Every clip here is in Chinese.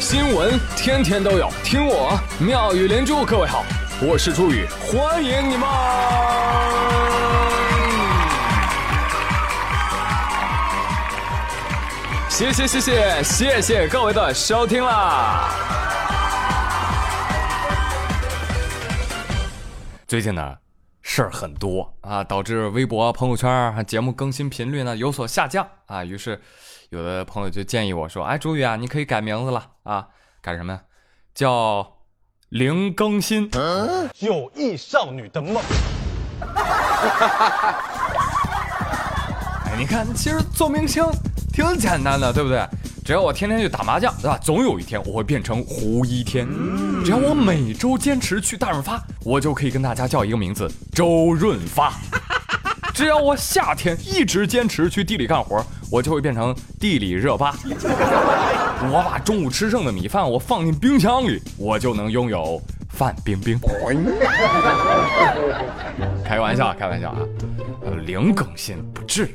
新闻天天都有，听我妙语连珠。各位好，我是朱宇，欢迎你们。谢谢谢谢谢谢各位的收听啦！最近呢，事儿很多啊，导致微博、朋友圈节目更新频率呢有所下降啊。于是，有的朋友就建议我说：“哎，朱宇啊，你可以改名字了啊，改什么呀？叫零更新。”有意少女的梦。哎，你看，其实做明星挺简单的，对不对？只要我天天去打麻将，对吧？总有一天我会变成胡一天。只要我每周坚持去大润发，我就可以跟大家叫一个名字——周润发。只要我夏天一直坚持去地里干活，我就会变成地里热巴。我把中午吃剩的米饭我放进冰箱里，我就能拥有范冰冰。开个玩笑，开玩笑啊！零更新不至于，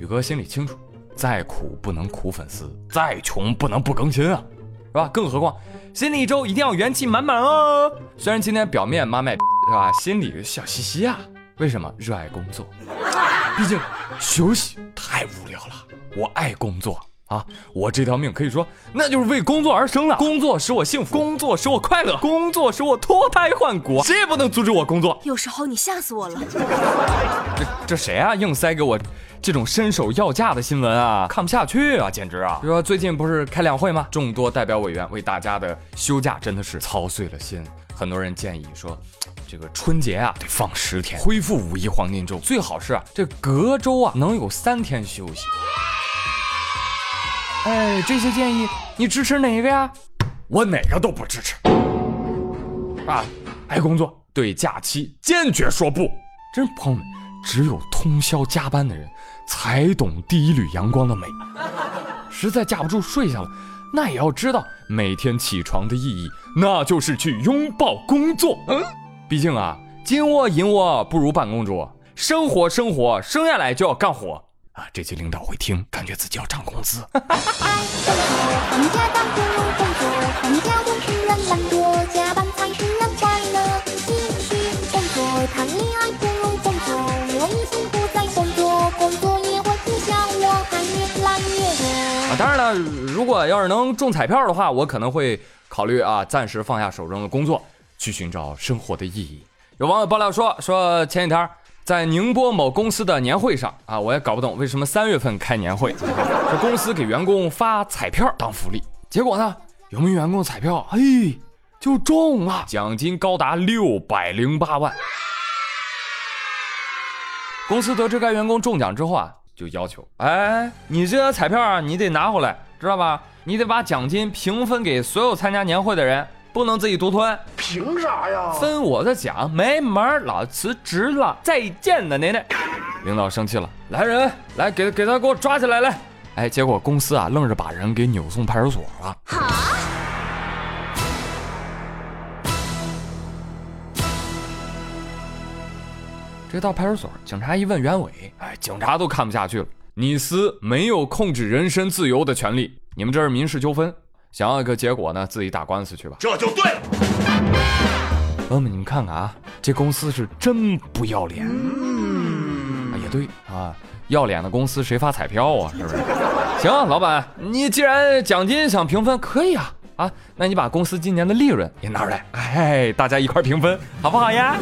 宇哥心里清楚。再苦不能苦粉丝，再穷不能不更新啊，是吧？更何况新的一周一定要元气满满哦。虽然今天表面妈卖，是吧？心里笑嘻嘻啊。为什么？热爱工作。毕竟休息太无聊了。我爱工作啊！我这条命可以说那就是为工作而生的。工作使我幸福，工作使我快乐，工作使我脱胎换骨。谁也不能阻止我工作。有时候你吓死我了。这这谁啊？硬塞给我。这种伸手要价的新闻啊，看不下去啊，简直啊！比如说最近不是开两会吗？众多代表委员为大家的休假真的是操碎了心。很多人建议说，这个春节啊得放十天，恢复五一黄金周，最好是啊这隔周啊能有三天休息。哎，这些建议你支持哪个呀？我哪个都不支持。啊，爱工作对假期坚决说不。真是朋友们，只有通宵加班的人。才懂第一缕阳光的美，实在架不住睡下了，那也要知道每天起床的意义，那就是去拥抱工作。嗯，毕竟啊，金窝银窝不如办公桌，生活生活生下来就要干活啊！这些领导会听，感觉自己要涨工资。当然了，如果要是能中彩票的话，我可能会考虑啊，暂时放下手中的工作，去寻找生活的意义。有网友爆料说，说前几天在宁波某公司的年会上啊，我也搞不懂为什么三月份开年会，这公司给员工发彩票当福利，结果呢，有名员工彩票嘿就中了，奖金高达六百零八万。公司得知该员工中奖之后啊。就要求，哎，你这彩票啊，你得拿回来，知道吧？你得把奖金平分给所有参加年会的人，不能自己独吞。凭啥呀？分我的奖没门老辞职了，再见了，奶奶。领导生气了，来人，来给给他给我抓起来，来。哎，结果公司啊，愣是把人给扭送派出所了。好。这到派出所，警察一问原委，哎，警察都看不下去了。你司没有控制人身自由的权利，你们这是民事纠纷，想要一个结果呢，自己打官司去吧。这就对了。朋友们，你们看看啊，这公司是真不要脸。啊，也对啊，要脸的公司谁发彩票啊？是不是？行，老板，你既然奖金想平分，可以啊啊，那你把公司今年的利润也拿出来，哎，大家一块平分，好不好呀？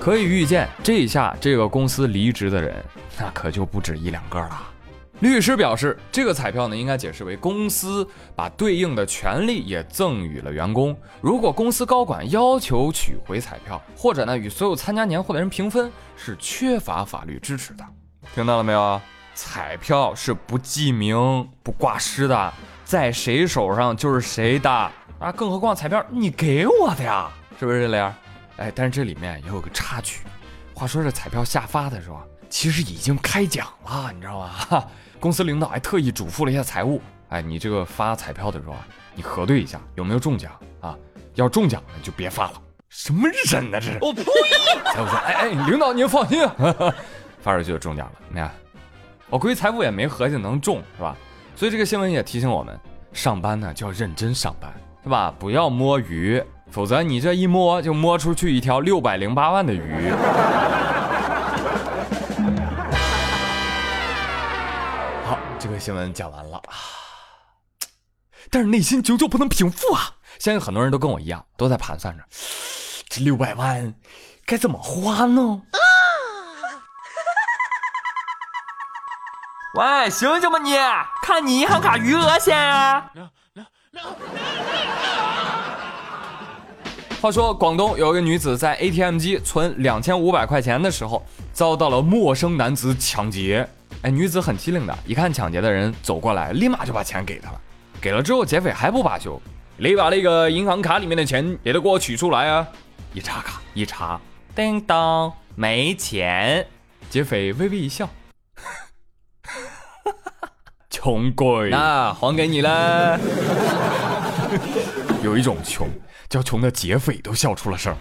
可以预见，这一下这个公司离职的人，那可就不止一两个了。律师表示，这个彩票呢，应该解释为公司把对应的权利也赠予了员工。如果公司高管要求取回彩票，或者呢与所有参加年会的人平分，是缺乏法律支持的。听到了没有？彩票是不记名、不挂失的，在谁手上就是谁的啊！更何况彩票你给我的呀，是不是这样？哎，但是这里面也有个插曲。话说这彩票下发的时候，其实已经开奖了，你知道吗？哈？公司领导还特意嘱咐了一下财务，哎，你这个发彩票的时候啊，你核对一下有没有中奖啊？要中奖的就别发了。什么人呢？这是？我呸！财务说，哎哎，领导您放心，发出去就中奖了。你看，我估计财务也没合计能中，是吧？所以这个新闻也提醒我们，上班呢就要认真上班，是吧？不要摸鱼，否则你这一摸就摸出去一条六百零八万的鱼。新闻讲完了啊，但是内心久久不能平复啊！相信很多人都跟我一样，都在盘算着这六百万该怎么花呢？喂，醒醒吧你！看你银行卡余额先啊！话说，广东有一个女子在 ATM 机存两千五百块钱的时候，遭到了陌生男子抢劫。哎，女子很机灵的，一看抢劫的人走过来，立马就把钱给他了。给了之后，劫匪还不罢休，你把那个银行卡里面的钱也都给我取出来啊！一查卡，一查，叮当，没钱。劫匪微微一笑。穷鬼，那还给你了。有一种穷，叫穷的劫匪都笑出了声。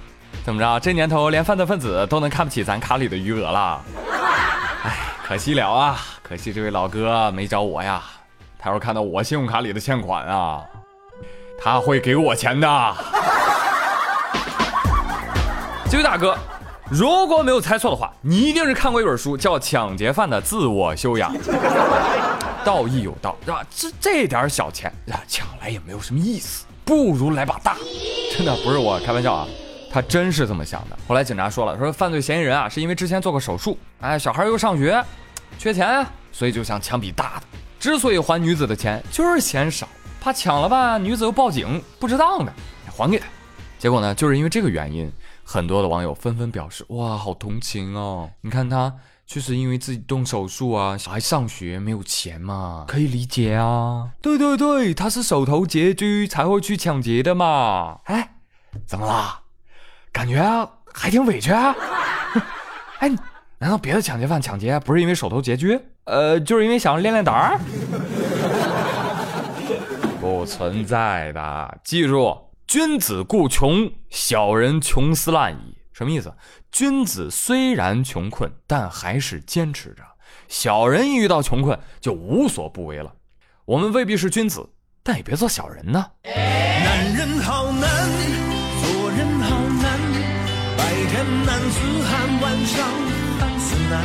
怎么着？这年头连犯罪分子都能看不起咱卡里的余额了？哎，可惜了啊！可惜这位老哥没找我呀。他要是看到我信用卡里的欠款啊，他会给我钱的。这位大哥，如果没有猜错的话，你一定是看过一本书，叫《抢劫犯的自我修养》。道义有道，是吧？这这点小钱啊，抢来也没有什么意思，不如来把大。真的不是我开玩笑啊，他真是这么想的。后来警察说了，说犯罪嫌疑人啊，是因为之前做过手术，哎，小孩又上学，缺钱，所以就想抢笔大的。之所以还女子的钱，就是嫌少，怕抢了吧，女子又报警，不值当的，还给他。结果呢，就是因为这个原因，很多的网友纷纷表示，哇，好同情哦，你看他。确实因为自己动手术啊，小孩上学没有钱嘛，可以理解啊。对对对，他是手头拮据才会去抢劫的嘛。哎，怎么啦？感觉还挺委屈啊。哎，难道别的抢劫犯抢劫不是因为手头拮据？呃，就是因为想练练胆儿？不存在的，记住，君子固穷，小人穷斯滥矣。什么意思？君子虽然穷困，但还是坚持着；小人一遇到穷困，就无所不为了。我们未必是君子，但也别做小人呢。男人好难，子汉，晚上汉子难。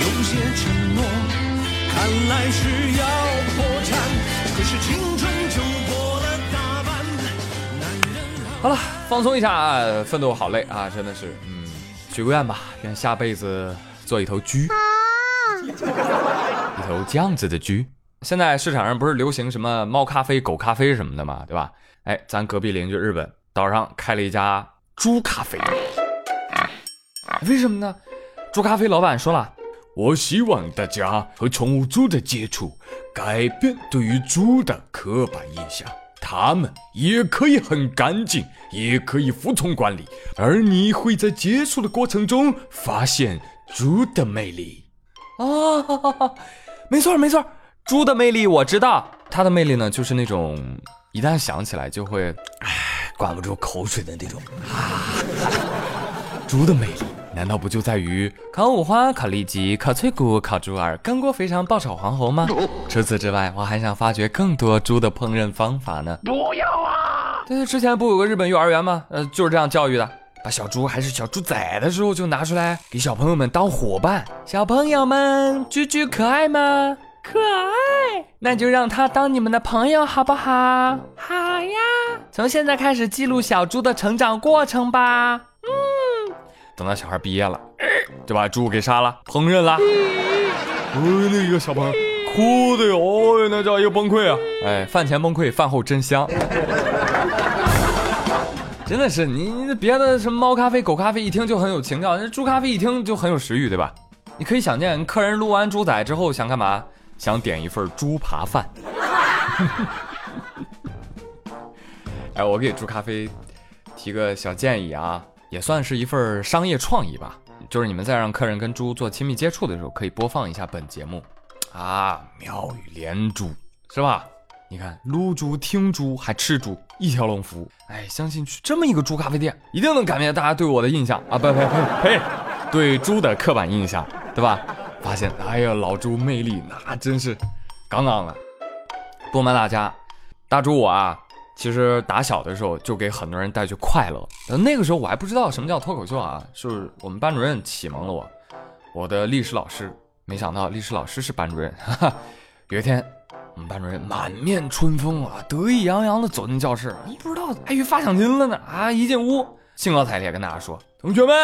有些承诺，看来是要破产，可是青春就过了大半。男人好了，放松一下，奋斗好累啊，真的是，嗯。许个愿吧，愿下辈子做一头猪，一头这样子的猪。现在市场上不是流行什么猫咖啡、狗咖啡什么的嘛，对吧？哎，咱隔壁邻居日本岛上开了一家猪咖啡，为什么呢？猪咖啡老板说了，我希望大家和宠物猪的接触，改变对于猪的刻板印象。他们也可以很干净，也可以服从管理，而你会在接触的过程中发现猪的魅力。啊，没错没错，猪的魅力我知道，它的魅力呢，就是那种一旦想起来就会，唉，管不住口水的那种。啊猪的魅力。难道不就在于烤五花、烤里脊、烤脆骨、烤猪耳，干锅肥肠、爆炒黄喉吗？除此之外，我还想发掘更多猪的烹饪方法呢。不要啊！对，之前不有个日本幼儿园吗？呃，就是这样教育的，把小猪还是小猪仔的时候就拿出来给小朋友们当伙伴。小朋友们，猪猪可爱吗？可爱，那就让它当你们的朋友好不好？好呀！从现在开始记录小猪的成长过程吧。等到小孩毕业了，就把猪给杀了，烹饪了。哎，那个小朋友哭的哟，那叫一个崩溃啊！哎，饭前崩溃，饭后真香。真的是你，你别的什么猫咖啡、狗咖啡一听就很有情调，那猪咖啡一听就很有食欲，对吧？你可以想见，客人撸完猪仔之后想干嘛？想点一份猪扒饭。哎，我给猪咖啡提个小建议啊。也算是一份商业创意吧，就是你们在让客人跟猪做亲密接触的时候，可以播放一下本节目，啊，妙语连珠，是吧？你看，撸猪、听猪还吃猪，一条龙服务。哎，相信去这么一个猪咖啡店，一定能改变大家对我的印象啊！不呸呸呸，对猪的刻板印象，对吧？发现，哎呀，老猪魅力那真是杠杠的。不瞒大家，大猪我啊，其实打小的时候就给很多人带去快乐。那个时候我还不知道什么叫脱口秀啊，是我们班主任启蒙了我。我的历史老师，没想到历史老师是班主任。哈哈，有一天，我们班主任满面春风啊，得意洋洋地走进教室，你不知道还以为发奖金了呢啊！一进屋，兴高采烈跟大家说：“同学们，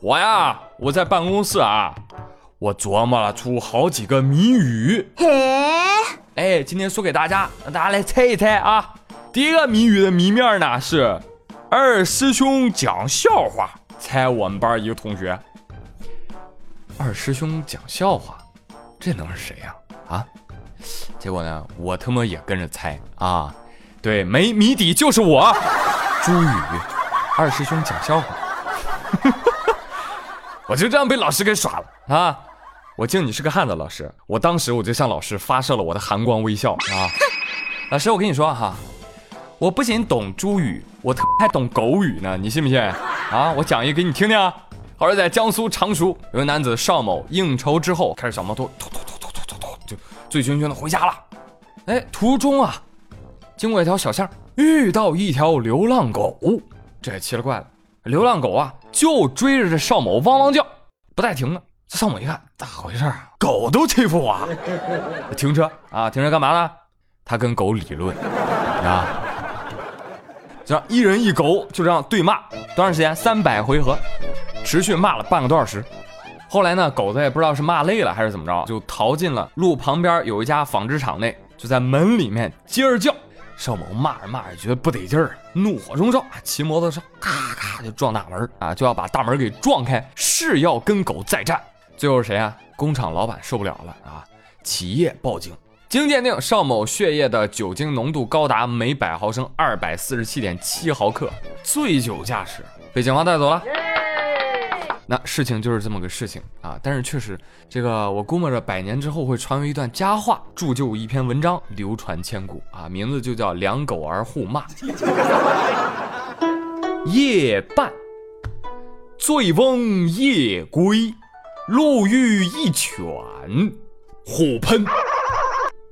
我呀，我在办公室啊，我琢磨了出好几个谜语。嘿哎，今天说给大家，让大家来猜一猜啊。第一个谜语的谜面呢是二师兄讲笑话，猜我们班一个同学。”二师兄讲笑话，这能是谁呀？啊！结果呢，我他妈也跟着猜啊！对，没谜底就是我，朱宇。二师兄讲笑话，我就这样被老师给耍了啊！我敬你是个汉子，老师。我当时我就向老师发射了我的寒光微笑啊！老师，我跟你说哈，我不仅懂猪语，我还懂狗语呢，你信不信？啊！我讲一个给你听听。而是在江苏常熟，有个男子邵某应酬之后，开着小摩托，突突突突突突突，就醉醺醺的回家了。哎，途中啊，经过一条小巷，遇到一条流浪狗，这也奇了怪了。流浪狗啊，就追着这邵某汪汪叫，不带停的。这邵某一看，咋回事啊？狗都欺负我！停车啊！停车干嘛呢？他跟狗理论啊。这样一人一狗就这样对骂，多长时间？三百回合。持续骂了半个多小时，后来呢，狗子也不知道是骂累了还是怎么着，就逃进了路旁边有一家纺织厂内，就在门里面接着叫。邵某骂着骂着觉得不得劲儿，怒火中烧，骑摩托车咔咔就撞大门啊，就要把大门给撞开，誓要跟狗再战。最后是谁啊？工厂老板受不了了啊，企业报警，经鉴定，邵某血液的酒精浓度高达每百毫升二百四十七点七毫克，醉酒驾驶，被警方带走了。那事情就是这么个事情啊，但是确实，这个我估摸着百年之后会传为一段佳话，铸就一篇文章，流传千古啊，名字就叫“两狗儿互骂”。夜半，醉翁夜归，路遇一犬，虎喷，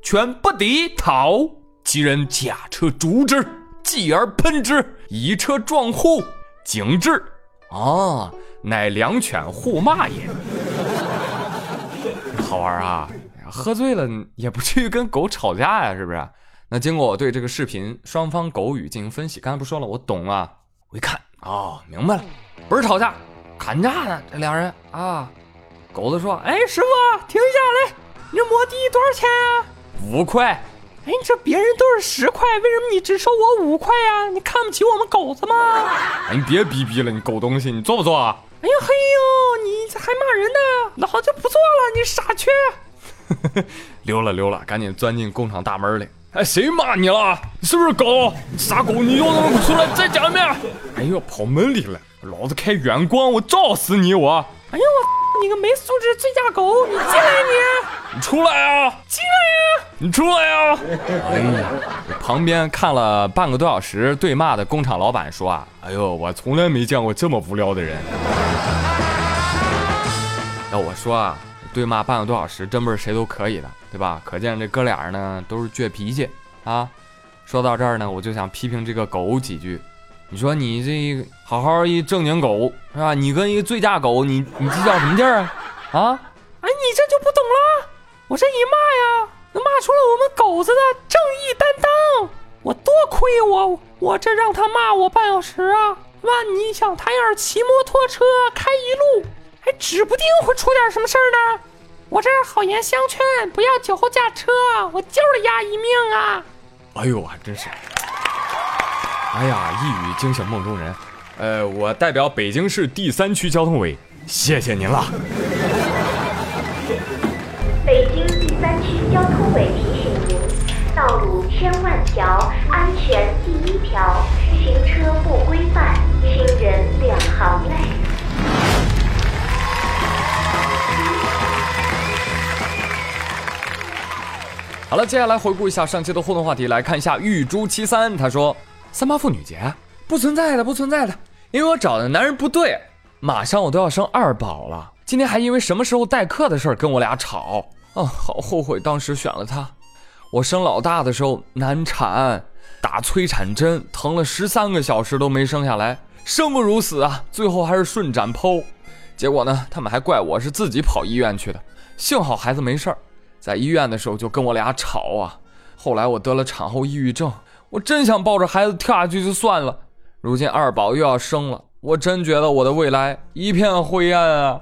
犬不敌，逃，几人驾车逐之，继而喷之，以车撞户，警致。哦。乃两犬互骂也，好玩啊！喝醉了也不至于跟狗吵架呀，是不是？那经过我对这个视频双方狗语进行分析，刚才不说了，我懂啊！我一看，哦，明白了，不是吵架，砍价呢，这两人啊。狗子说：“哎，师傅，停下来，你这摩的多少钱啊？五块。哎，你这别人都是十块，为什么你只收我五块呀？你看不起我们狗子吗？哎，你别逼逼了，你狗东西，你做不做啊？”哎呀嘿呦，你还骂人呢？老子不做了，你傻缺！溜了溜了，赶紧钻进工厂大门里。哎，谁骂你了？你是不是狗？傻狗，你又能出来再讲一遍？哎呦，跑门里了，老子开远光，我照死你！我，哎呦我，你个没素质醉驾狗，你进来你！你出来啊！进来呀！你出来呀！哎呀，旁边看了半个多小时对骂的工厂老板说啊，哎呦，我从来没见过这么无聊的人。要我说啊，对骂半个多小时，真不是谁都可以的，对吧？可见这哥俩呢都是倔脾气啊。说到这儿呢，我就想批评这个狗几句。你说你这好好一正经狗是吧？你跟一个醉驾狗，你你计较什么劲儿啊？啊？哎，你这就不懂了。我这一骂呀，能骂出了我们狗子的正义担当。我多亏我，我这让他骂我半小时啊。万你想他要是骑摩托车开一路。还指不定会出点什么事儿呢，我这好言相劝，不要酒后驾车，我就是押一命啊！哎呦，还真是！哎呀，一语惊醒梦中人。呃，我代表北京市第三区交通委，谢谢您了。北京第三区交通委提醒您：道路千万条，安全第一条，行车不规范，亲人两行泪。好了，接下来回顾一下上期的互动话题，来看一下玉珠七三，他说三八妇女节不存在的，不存在的，因为我找的男人不对，马上我都要生二宝了，今天还因为什么时候代课的事儿跟我俩吵，哦，好后悔当时选了他，我生老大的时候难产，打催产针，疼了十三个小时都没生下来，生不如死啊！最后还是顺产剖，结果呢，他们还怪我是自己跑医院去的。幸好孩子没事儿，在医院的时候就跟我俩吵啊。后来我得了产后抑郁症，我真想抱着孩子跳下去就算了。如今二宝又要生了，我真觉得我的未来一片灰暗啊！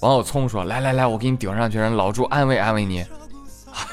王小聪说：“来来来，我给你顶上去，让老朱安慰安慰你。”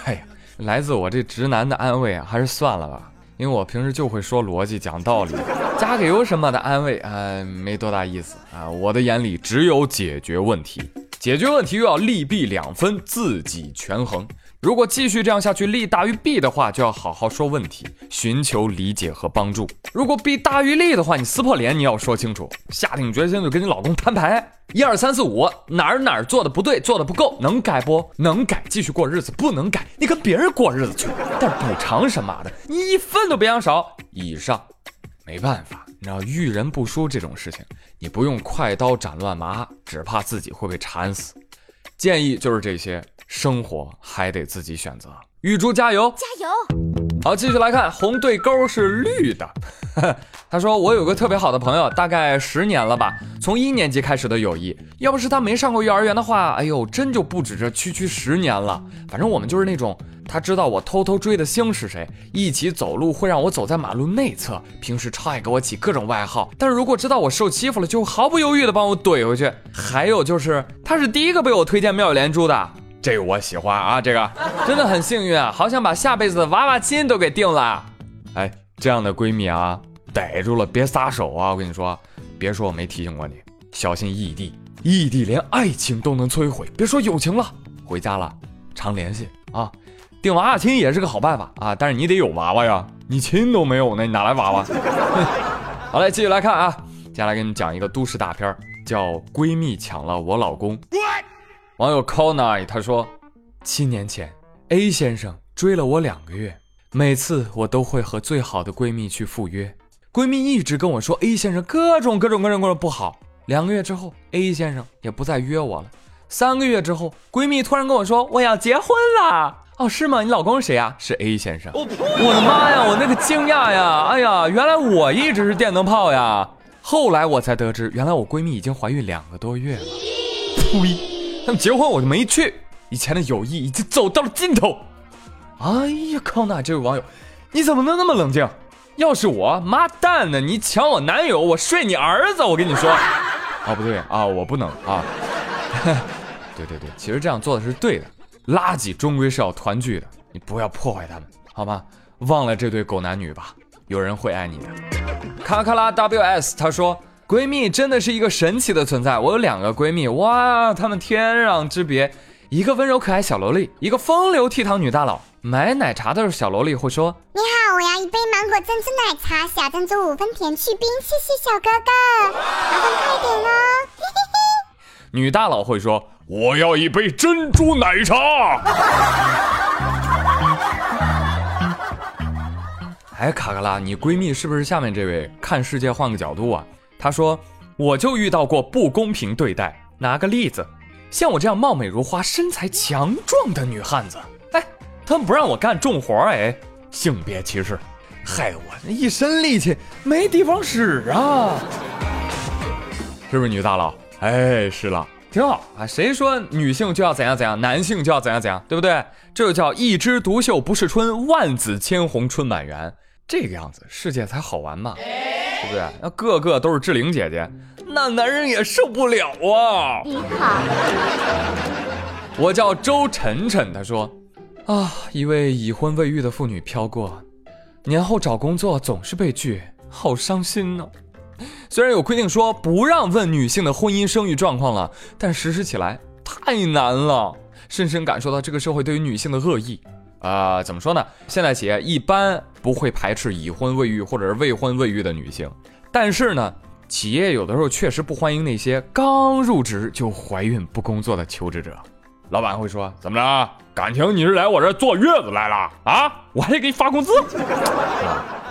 哎呀，来自我这直男的安慰啊，还是算了吧，因为我平时就会说逻辑、讲道理，加个油什么的安慰啊，没多大意思啊。我的眼里只有解决问题，解决问题又要利弊两分，自己权衡。如果继续这样下去，利大于弊的话，就要好好说问题，寻求理解和帮助。如果弊大于利的话，你撕破脸，你要说清楚，下定决心就跟你老公摊牌。一二三四五，哪儿哪儿做的不对，做的不够，能改不？能改，继续过日子；不能改，你跟别人过日子去。但补偿什么的，你一分都别想少。以上，没办法，你知道遇人不淑这种事情，你不用快刀斩乱麻，只怕自己会被缠死。建议就是这些。生活还得自己选择，玉珠加油，加油！好，继续来看，红对勾是绿的。他说：“我有个特别好的朋友，大概十年了吧，从一年级开始的友谊。要不是他没上过幼儿园的话，哎呦，真就不止这区区十年了。反正我们就是那种，他知道我偷偷追的星是谁，一起走路会让我走在马路内侧，平时超爱给我起各种外号。但是如果知道我受欺负了，就毫不犹豫的帮我怼回去。还有就是，他是第一个被我推荐妙语连珠的。”这个我喜欢啊，这个真的很幸运啊，好想把下辈子的娃娃亲都给定了。哎，这样的闺蜜啊，逮住了别撒手啊！我跟你说，别说我没提醒过你，小心异地，异地连爱情都能摧毁，别说友情了。回家了，常联系啊，定娃娃亲也是个好办法啊，但是你得有娃娃呀，你亲都没有呢，你哪来娃娃？好嘞，继续来看啊，接下来给你们讲一个都市大片，叫《闺蜜抢了我老公》。网友 c o n a 他说，七年前 A 先生追了我两个月，每次我都会和最好的闺蜜去赴约，闺蜜一直跟我说 A 先生各种各种各种各种不好。两个月之后，A 先生也不再约我了。三个月之后，闺蜜突然跟我说我要结婚了。哦，是吗？你老公是谁呀？是 A 先生。我的妈呀，我那个惊讶呀！哎呀，原来我一直是电灯泡呀。后来我才得知，原来我闺蜜已经怀孕两个多月了。呸！他们结婚我就没去，以前的友谊已经走到了尽头。哎呀，康纳这位网友，你怎么能那么冷静？要是我，妈蛋呢？你抢我男友，我睡你儿子！我跟你说，啊不对啊，我不能啊。对对对，其实这样做的是对的，垃圾终归是要团聚的，你不要破坏他们，好吗？忘了这对狗男女吧，有人会爱你的。卡卡拉 WS 他说。闺蜜真的是一个神奇的存在。我有两个闺蜜，哇，她们天壤之别。一个温柔可爱小萝莉，一个风流倜傥女大佬。买奶茶的时候，小萝莉会说：“你好，我要一杯芒果珍珠奶茶，小珍珠五分甜去冰，谢谢小哥哥，麻烦快点哦。”女大佬会说：“我要一杯珍珠奶茶。”哎，卡卡拉，你闺蜜是不是下面这位？看世界换个角度啊。他说：“我就遇到过不公平对待。拿个例子，像我这样貌美如花、身材强壮的女汉子，哎，他们不让我干重活，哎，性别歧视，害我那一身力气没地方使啊！是不是女大佬？哎，是了，挺好啊。谁说女性就要怎样怎样，男性就要怎样怎样，对不对？这就叫一枝独秀不是春，万紫千红春满园，这个样子世界才好玩嘛。”对不对？那个个都是志玲姐姐，那男人也受不了啊！你好，我叫周晨晨。他说：“啊，一位已婚未育的妇女飘过，年后找工作总是被拒，好伤心呢。虽然有规定说不让问女性的婚姻生育状况了，但实施起来太难了，深深感受到这个社会对于女性的恶意。”啊，怎么说呢？现在企业一般不会排斥已婚未育或者是未婚未育的女性，但是呢，企业有的时候确实不欢迎那些刚入职就怀孕不工作的求职者。老板会说：“怎么着？感情你是来我这坐月子来了啊？我还得给你发工资。”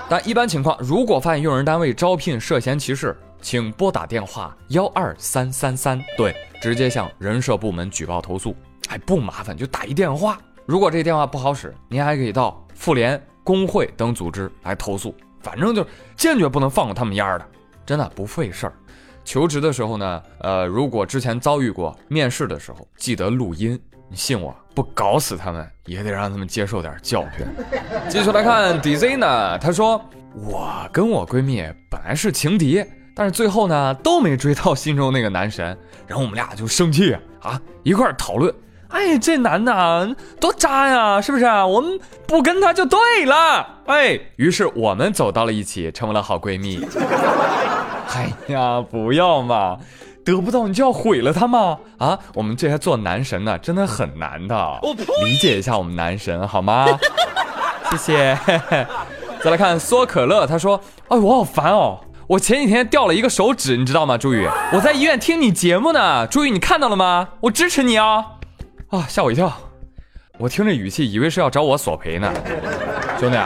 但一般情况，如果发现用人单位招聘涉嫌歧视，请拨打电话幺二三三三，对，直接向人社部门举报投诉。哎，不麻烦，就打一电话。如果这电话不好使，您还可以到妇联工会等组织来投诉，反正就坚决不能放过他们丫的，真的不费事儿。求职的时候呢，呃，如果之前遭遇过面试的时候，记得录音。你信我，不搞死他们，也得让他们接受点教训。继续来看 DZ 呢，他说我跟我闺蜜本来是情敌，但是最后呢都没追到心中那个男神，然后我们俩就生气啊，一块儿讨论。哎，这男的多渣呀，是不是？我们不跟他就对了。哎，于是我们走到了一起，成为了好闺蜜。哎呀，不要嘛，得不到你就要毁了他吗？啊，我们这些做男神的真的很难的，理解一下我们男神好吗？谢谢。再来看缩可乐，他说：“哎，我好烦哦，我前几天掉了一个手指，你知道吗？朱宇，我在医院听你节目呢。朱宇，你看到了吗？我支持你啊。啊，吓我一跳，我听这语气以为是要找我索赔呢。兄弟，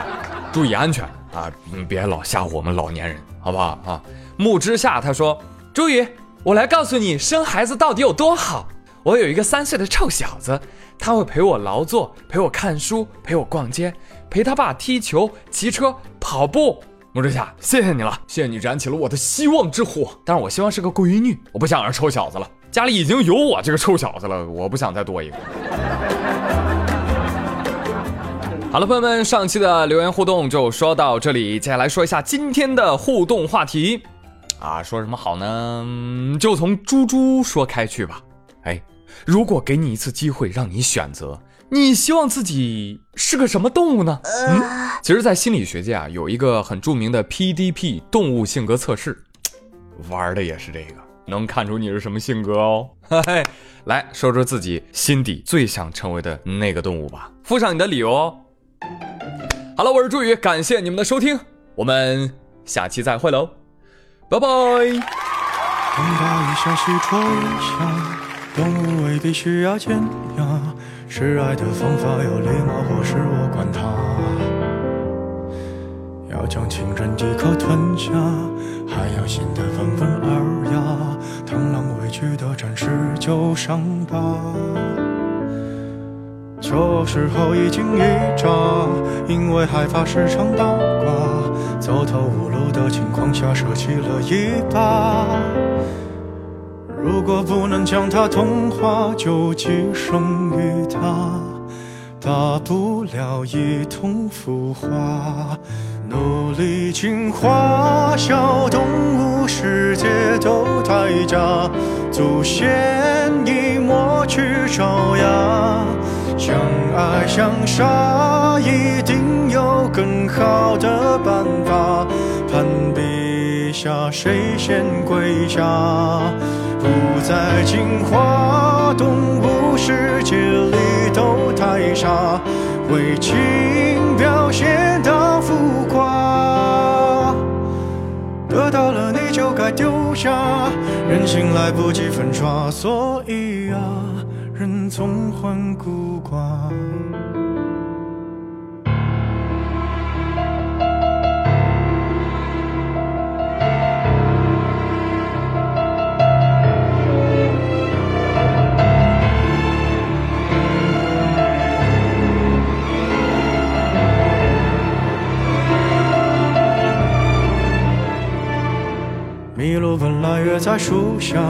注意安全啊，你别老吓唬我们老年人，好不好啊？”木之下他说：“朱宇，我来告诉你生孩子到底有多好。我有一个三岁的臭小子，他会陪我劳作，陪我看书，陪我逛街，陪他爸踢球、骑车、跑步。木之下，谢谢你了，谢谢你燃起了我的希望之火。但是我希望是个闺女，我不想让臭小子了。家里已经有我这个臭小子了，我不想再多一个。”好了，朋友们，上期的留言互动就说到这里，接下来说一下今天的互动话题。啊，说什么好呢？就从猪猪说开去吧。哎，如果给你一次机会让你选择，你希望自己是个什么动物呢？嗯，其实，在心理学界啊，有一个很著名的 PDP 动物性格测试，玩的也是这个，能看出你是什么性格哦。嘿嘿，来说说自己心底最想成为的那个动物吧，附上你的理由哦。好了，我是朱宇，感谢你们的收听，我们下期再会喽。拜拜。等到一吹下，动物未必需要尖牙，示爱的方法有礼貌或是我管它。要将情人一口吞下，还要显得温文尔雅。螳螂委屈的展示旧伤疤，这时候一惊一乍，因为害怕时常倒挂。走投无路的情况下，舍弃了一把。如果不能将它同化，就寄生于它，大不了一同腐化。努力进化，小动物世界都太假，祖先已抹去爪牙。相爱相杀，一定有更好的办法。攀比下，谁先跪下？不再进化，动物世界里都太傻，为情表现得到了你就该丢下，人心来不及粉刷，所以啊。人总患孤寡。一路奔来约在树下，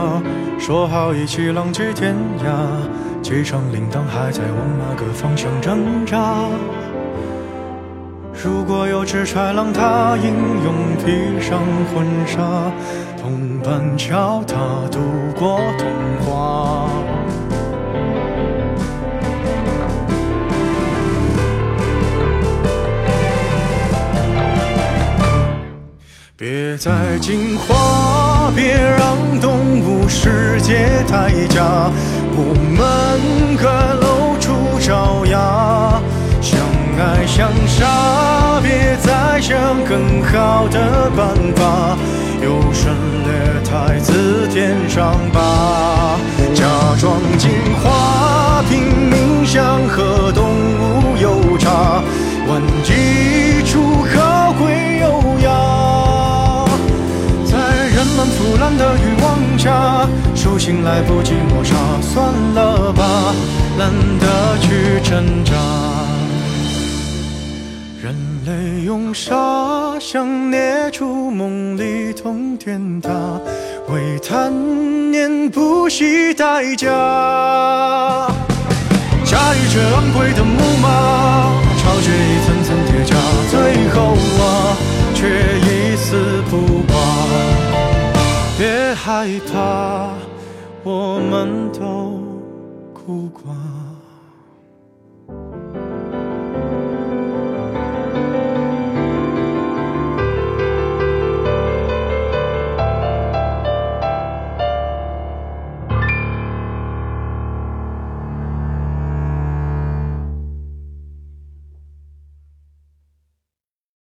说好一起浪迹天涯。机场铃铛还在往哪个方向挣扎？如果有只豺狼，它英勇披上婚纱，同伴教它度过童话。别再进化，别让动物世界太假。我们各露出爪牙，相爱相杀，别再想更好的办法。优胜劣汰，自添伤疤。假装进化，拼命想和动物有差，万一出在人们腐烂的欲望下。手心来不及抹杀，算了吧，懒得去挣扎。人类。用沙想捏出梦里通天塔，为贪念不惜代价。驾驭着昂贵的木马，超越一层层叠加，最后啊，却也害怕，我们都。